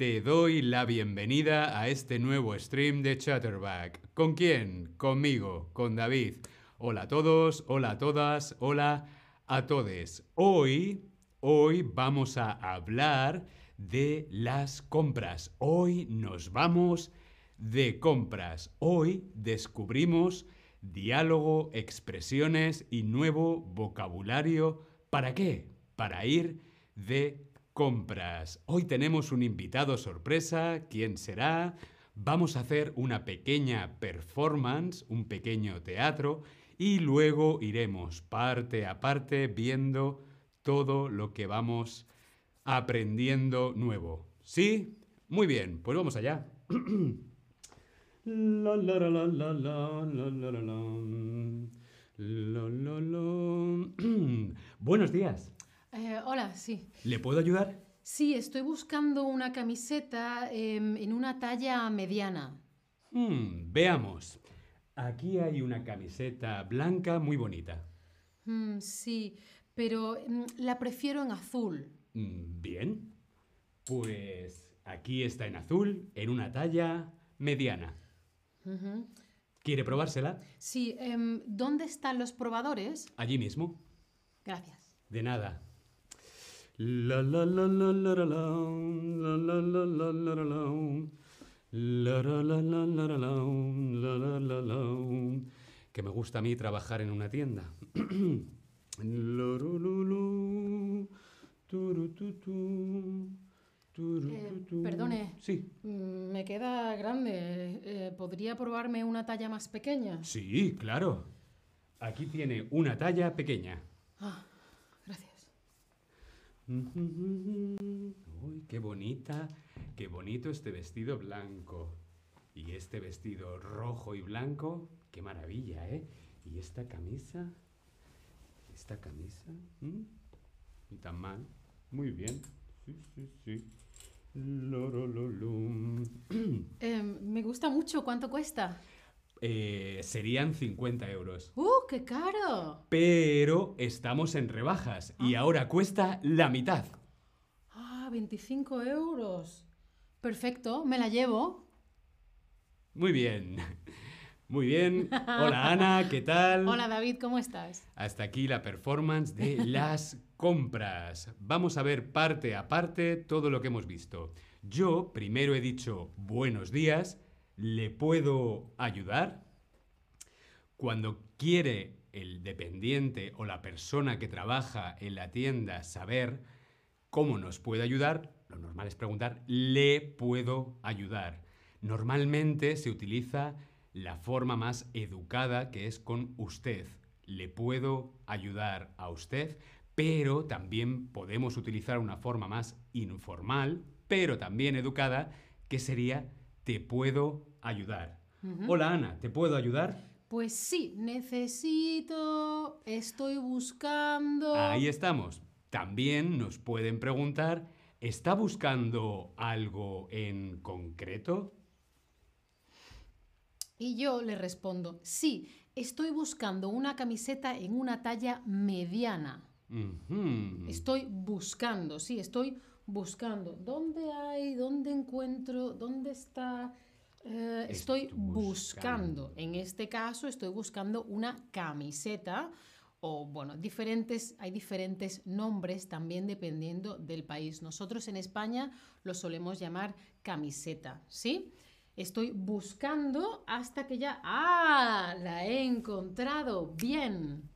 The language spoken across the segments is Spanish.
te doy la bienvenida a este nuevo stream de Chatterback. ¿Con quién? Conmigo, con David. Hola a todos, hola a todas, hola a todes. Hoy, hoy vamos a hablar de las compras. Hoy nos vamos de compras. Hoy descubrimos diálogo, expresiones y nuevo vocabulario. ¿Para qué? Para ir de compras. Hoy tenemos un invitado sorpresa. ¿Quién será? Vamos a hacer una pequeña performance, un pequeño teatro, y luego iremos parte a parte viendo todo lo que vamos aprendiendo nuevo. ¿Sí? Muy bien, pues vamos allá. Buenos días. Eh, hola, sí. ¿Le puedo ayudar? Sí, estoy buscando una camiseta em, en una talla mediana. Hmm, veamos. Aquí hay una camiseta blanca muy bonita. Mm, sí, pero mm, la prefiero en azul. Mm, Bien. Pues aquí está en azul, en una talla mediana. ¿Quiere probársela? Sí, em, ¿dónde están los probadores? Allí mismo. Gracias. De nada. La la la la la la la, la la la la la la la, la la la la la la la, la la la la. Que me gusta a mí trabajar en una tienda. Perdone. Sí, Mm, Me queda grande. Eh, ¿Podría probarme una talla más pequeña? sí, claro. Aquí tiene una talla pequeña. Ah. Uy, qué bonita, qué bonito este vestido blanco. Y este vestido rojo y blanco, qué maravilla, ¿eh? Y esta camisa, esta camisa, ¿m? ni tan mal. Muy bien. Sí, sí, sí. Em, me gusta mucho. ¿Cuánto cuesta? Eh, serían 50 euros. ¡Uh, qué caro! Pero estamos en rebajas y ahora cuesta la mitad. Ah, 25 euros. Perfecto, me la llevo. Muy bien. Muy bien. Hola Ana, ¿qué tal? Hola David, ¿cómo estás? Hasta aquí la performance de las compras. Vamos a ver parte a parte todo lo que hemos visto. Yo primero he dicho buenos días, ¿le puedo ayudar? Cuando quiere el dependiente o la persona que trabaja en la tienda saber cómo nos puede ayudar, lo normal es preguntar, ¿le puedo ayudar? Normalmente se utiliza la forma más educada que es con usted. ¿Le puedo ayudar a usted? Pero también podemos utilizar una forma más informal, pero también educada, que sería ¿te puedo ayudar? Hola Ana, ¿te puedo ayudar? Pues sí, necesito, estoy buscando. Ahí estamos. También nos pueden preguntar, ¿está buscando algo en concreto? Y yo le respondo, sí, estoy buscando una camiseta en una talla mediana. Estoy buscando, sí, estoy buscando. ¿Dónde hay? ¿Dónde encuentro? ¿Dónde está? Eh, estoy buscando. En este caso estoy buscando una camiseta o bueno, diferentes, hay diferentes nombres también dependiendo del país. Nosotros en España lo solemos llamar camiseta, ¿sí? Estoy buscando hasta que ya... ¡Ah! La he encontrado. Bien.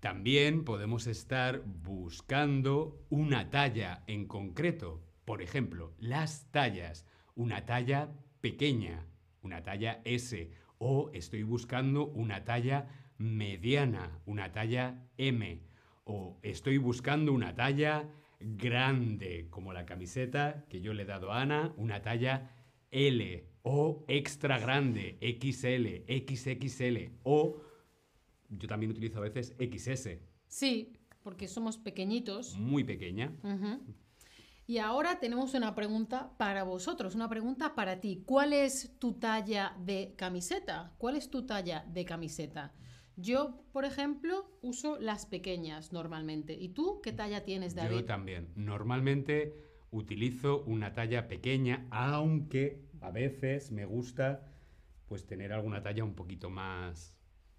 También podemos estar buscando una talla en concreto. Por ejemplo, las tallas. Una talla pequeña, una talla S. O estoy buscando una talla mediana, una talla M. O estoy buscando una talla grande, como la camiseta que yo le he dado a Ana, una talla L. O extra grande, XL, XXL. O yo también utilizo a veces XS, Sí, porque somos pequeñitos. muy pequeña. Ujú. Y ahora tenemos una pregunta para vosotros, una pregunta para ti. ¿Cuál es tu talla de camiseta? ¿Cuál es tu talla de camiseta? Yo, por ejemplo, uso las pequeñas normalmente. ¿Y tú qué talla tienes, Yo David? también. Normalmente utilizo una talla pequeña, aunque a veces me gusta pues tener alguna talla un poquito más...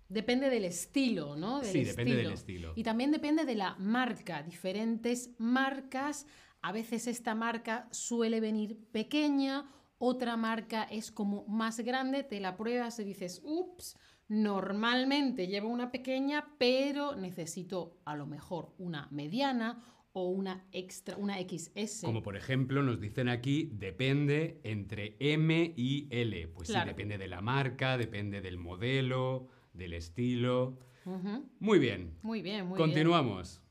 Depende del estilo, ¿no? Del sí, depende del estilo. Y también depende de la marca. Diferentes marcas, a veces esta marca suele venir pequeña, otra marca es como más grande, te la pruebas y dices, ups, normalmente llevo una pequeña, pero necesito a lo mejor una mediana o una extra, una XS. Como por ejemplo nos dicen aquí, depende entre M y L. Pues sí, depende de la marca, depende del modelo, del estilo. Muy bien. Muy bien, muy Continuamos.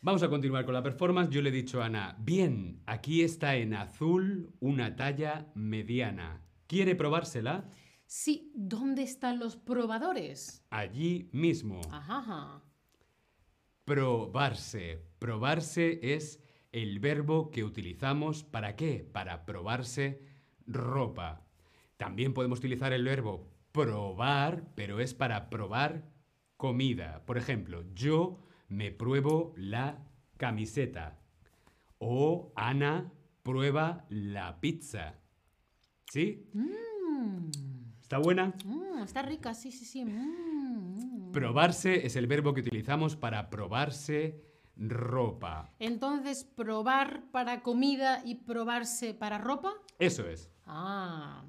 Vamos a continuar con la performance. Yo le he dicho a Ana, bien, aquí está en azul una talla mediana. ¿Quiere probársela? Sí, ¿dónde están los probadores? Allí mismo. Ajá. Probarse. Probarse es el verbo que utilizamos para qué? Para probarse ropa. También podemos utilizar el verbo probar, pero es para probar comida. Por ejemplo, yo me pruebo la camiseta. O Ana prueba la pizza. ¿Sí? Mm. ¿Está buena? Mm, está rica, sí, sí, sí. Mm, probarse es el verbo que utilizamos para probarse ropa. Entonces, probar para comida y probarse para ropa. Eso es. Ah.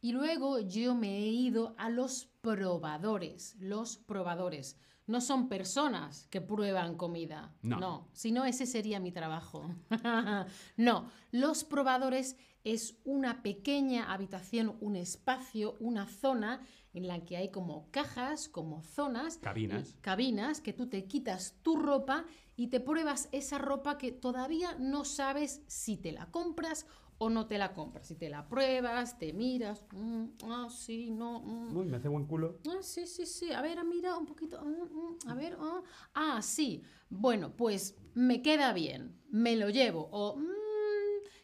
Y luego yo me he ido a los probadores. Los probadores no son personas que prueban comida. No. no. Si no, ese sería mi trabajo. no, los probadores es una pequeña habitación, un espacio, una zona en la que hay como cajas, como zonas. Cabinas. Cabinas, que tú te quitas tu ropa y te pruebas esa ropa que todavía no sabes si te la compras o no te la compras. Si te la pruebas, te miras, mm, ah, sí, no. Mm. Uy, me hace buen culo. Ah, sí, sí, sí. A ver, mira un poquito. Mm, a ver, ah, ah, sí. Bueno, pues me queda bien, me lo llevo. O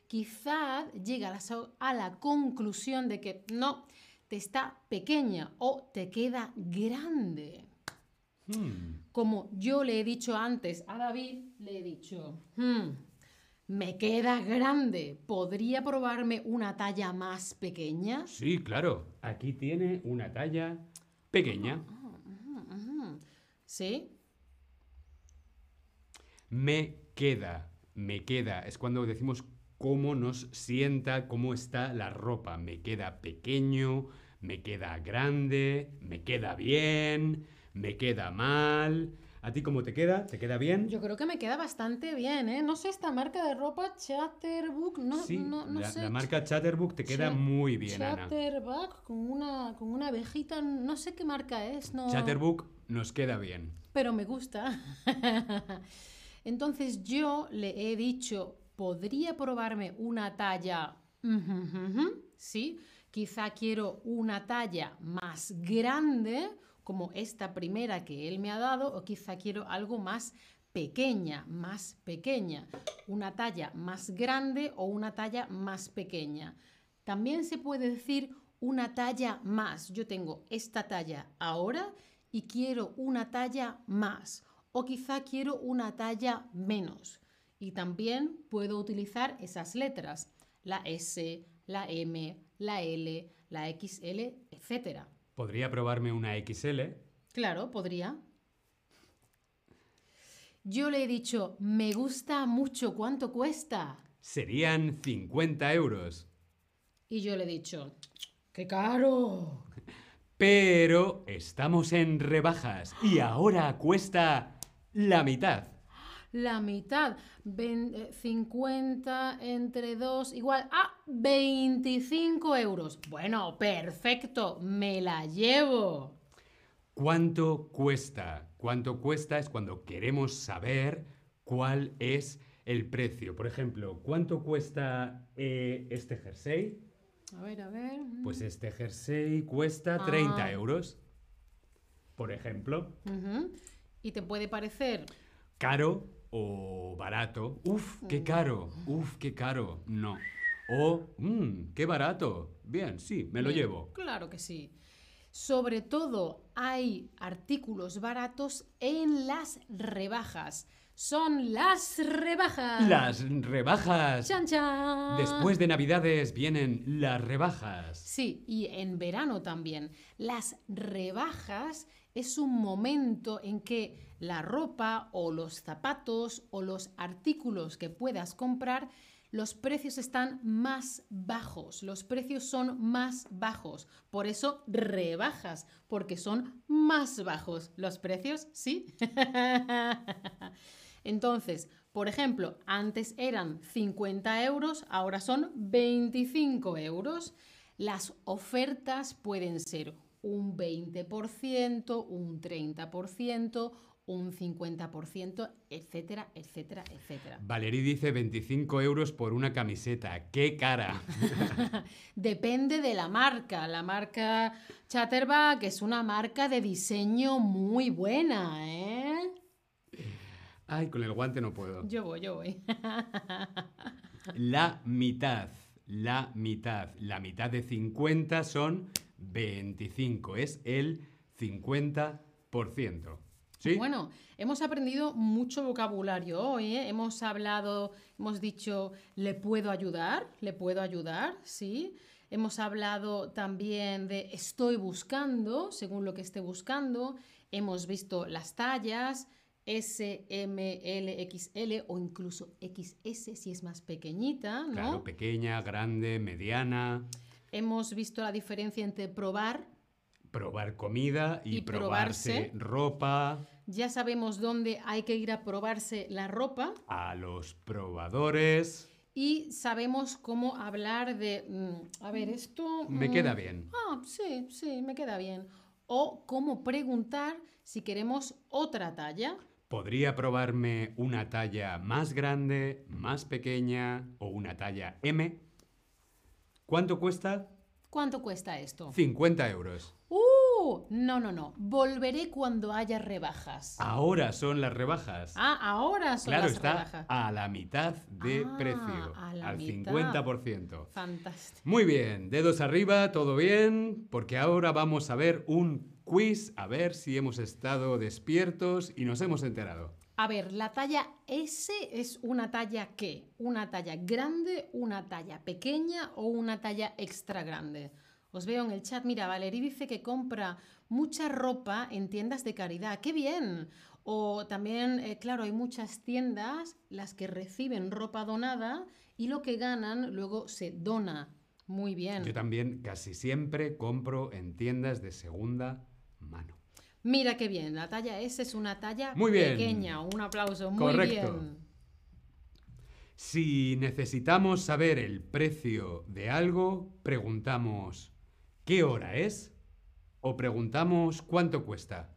quizás llega a la conclusión de que no, te está pequeña o te queda grande. Hmm. Como yo le he dicho antes a David, le he dicho, hmm, me queda grande. ¿Podría probarme una talla más pequeña? Sí, claro. Aquí tiene una talla pequeña. ¿Sí? Me queda. Me queda. Es cuando decimos cómo nos sienta, cómo está la ropa. Me queda pequeño, me queda grande, me queda bien, me queda mal. ¿A ti cómo te queda? ¿Te queda bien? Yo creo que me queda bastante bien, ¿eh? No sé, esta marca de ropa, Chatterbook, no, sí, no, no la, sé. la marca Chatterbook te queda muy bien, Chatterbook, Ana. con una, con una abejita, no sé qué marca es. No... Chatterbook nos queda bien. Pero me gusta. Entonces yo le he dicho, ¿podría probarme una talla? ¿Sí? Quizá quiero una talla más grande como esta primera que él me ha dado o quizá quiero algo más pequeña, más pequeña, una talla más grande o una talla más pequeña. También se puede decir una talla más. Yo tengo esta talla ahora y quiero una talla más o quizá quiero una talla menos. Y también puedo utilizar esas letras, la S, la M, la L, la XL, etcétera. ¿Podría probarme una XL? Claro, podría. Yo le he dicho, me gusta mucho, ¿cuánto cuesta? Serían 50 euros. Y yo le he dicho, ¡qué caro! Pero estamos en rebajas y ahora cuesta la mitad. La mitad. 50 eh, entre 2 igual a 25 euros. Bueno, perfecto, me la llevo. ¿Cuánto cuesta? ¿Cuánto cuesta? Es cuando queremos saber cuál es el precio. Por ejemplo, ¿cuánto cuesta eh, este jersey? A ver, a ver. Pues este jersey cuesta 30 ah. euros. Por ejemplo. ¿Y te puede parecer? Caro o barato. Uf, qué caro. Uf, qué caro. No. O, mmm, qué barato. Bien, sí, me lo llevo. Claro que sí. Sobre todo hay artículos baratos en las rebajas. son las rebajas. Las rebajas. ¡Chan, chan! Después de Navidades vienen las rebajas. Sí, y en verano también. Las rebajas es un momento en que la ropa o los zapatos o los artículos que puedas comprar, los precios están más bajos, los precios son más bajos. Por eso rebajas, porque son más bajos los precios, ¿sí? Entonces, por ejemplo, antes eran 50 euros, ahora son 25 euros. Las ofertas pueden ser un 20%, un 30%, un 50%, etcétera, etcétera, etcétera. Valerie dice 25 euros por una camiseta. ¡Qué cara! Depende de la marca. La marca Chatterback es una marca de diseño muy buena, ¿eh? Ay, con el guante no puedo. Yo voy, yo voy. La mitad. La mitad. La mitad de 50 son 25. Es el 50%. ¿Sí? Bueno, hemos aprendido mucho vocabulario hoy. ¿eh? Hemos hablado, hemos dicho, ¿le puedo ayudar? ¿Le puedo ayudar? Sí. Hemos hablado también de estoy buscando, según lo que esté buscando. Hemos visto las tallas, S, M, L, XL o incluso XS si es más pequeñita, ¿no? Claro, pequeña, grande, mediana. Hemos visto la diferencia entre probar, Probar comida y, Y probarse probarse. ropa. ya sabemos dónde hay que ir a probarse la ropa A los probadores. y sabemos cómo hablar de, mm, a ver, esto... Me mm, queda bien. Ah, sí, sí, me queda bien. O cómo preguntar si queremos otra talla. ¿Podría probarme una talla más grande, más pequeña o una talla M? ¿Cuánto cuesta? ¿Cuánto cuesta esto? 50 euros. ¡Uh! No, no, no. Volveré cuando haya rebajas. Ahora son las rebajas. Ah, ahora son claro, las está rebajas. a la mitad de Ah, precio, a la al mitad. 50%. Fantástico. Muy bien, dedos arriba, todo bien, porque ahora vamos a ver un quiz, a ver si hemos estado despiertos y nos hemos enterado. A ver, la talla S es una talla qué? ¿Una talla grande, una talla pequeña o una talla extra grande? Os veo en el chat, mira, Valerie dice que compra mucha ropa en tiendas de caridad. ¡Qué bien! O también, eh, claro, hay muchas tiendas las que reciben ropa donada y lo que ganan luego se dona. Muy bien. Yo también casi siempre compro en tiendas de segunda mano. Mira qué bien, la talla S es una talla Muy bien. pequeña. Un aplauso, muy Correcto. bien. Si necesitamos saber el precio de algo, preguntamos ¿qué hora es? O preguntamos ¿cuánto cuesta?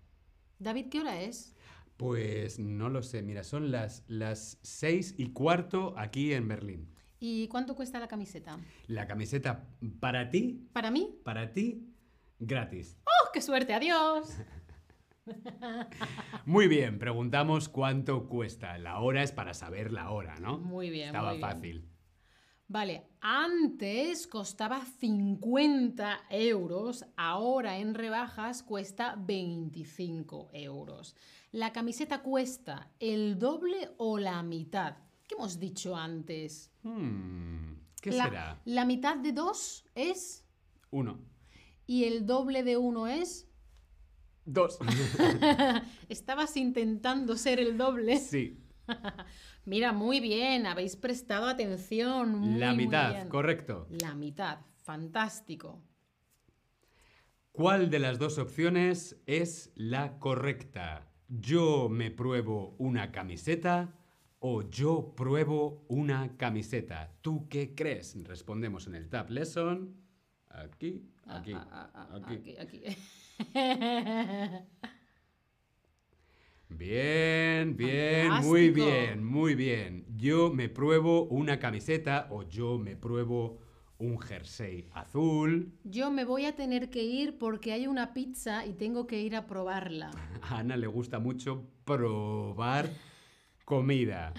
David, ¿qué hora es? Pues no lo sé, mira, son las, las seis y cuarto aquí en Berlín. ¿Y cuánto cuesta la camiseta? La camiseta para ti, ¿Para mí? para ti, gratis. ¡Oh, qué suerte! ¡Adiós! Muy bien, preguntamos cuánto cuesta. La hora es para saber la hora, ¿no? Muy bien, Estaba muy bien. Vale, antes costaba 50 euros, ahora en rebajas cuesta 25 euros. La camiseta cuesta el doble o la mitad. ¿Qué hemos dicho antes? Hmm, ¿Qué la, será? La mitad de dos es Uno. y el doble de uno es. Dos. Estabas intentando ser el doble. sí. Mira, muy bien, habéis prestado atención. Muy, La muy mitad, bien. correcto. La mitad, fantástico. ¿Cuál de las dos opciones es la correcta? ¿Yo me pruebo una camiseta o yo pruebo una camiseta? ¿Tú qué crees? Respondemos en el Tab Lesson. Aquí, aquí, Ah, ah, ah, ah, aquí. aquí, aquí. Bien, bien, muy bien, muy bien. Yo me pruebo una camiseta o yo me pruebo un jersey azul. Yo me voy a tener que ir porque hay una pizza y tengo que ir a probarla. A Ana le gusta mucho probar comida.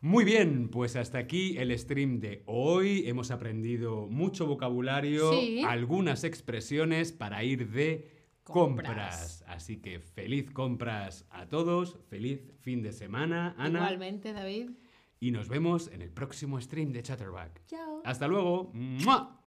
Muy bien, pues hasta aquí el stream de hoy. Hemos aprendido mucho vocabulario, Sí. algunas expresiones para ir de compras. Así que feliz compras a todos, feliz fin de semana, Ana. Igualmente, David. Y nos vemos en el próximo stream de Chatterback. Chao. Hasta luego. ¡Mua!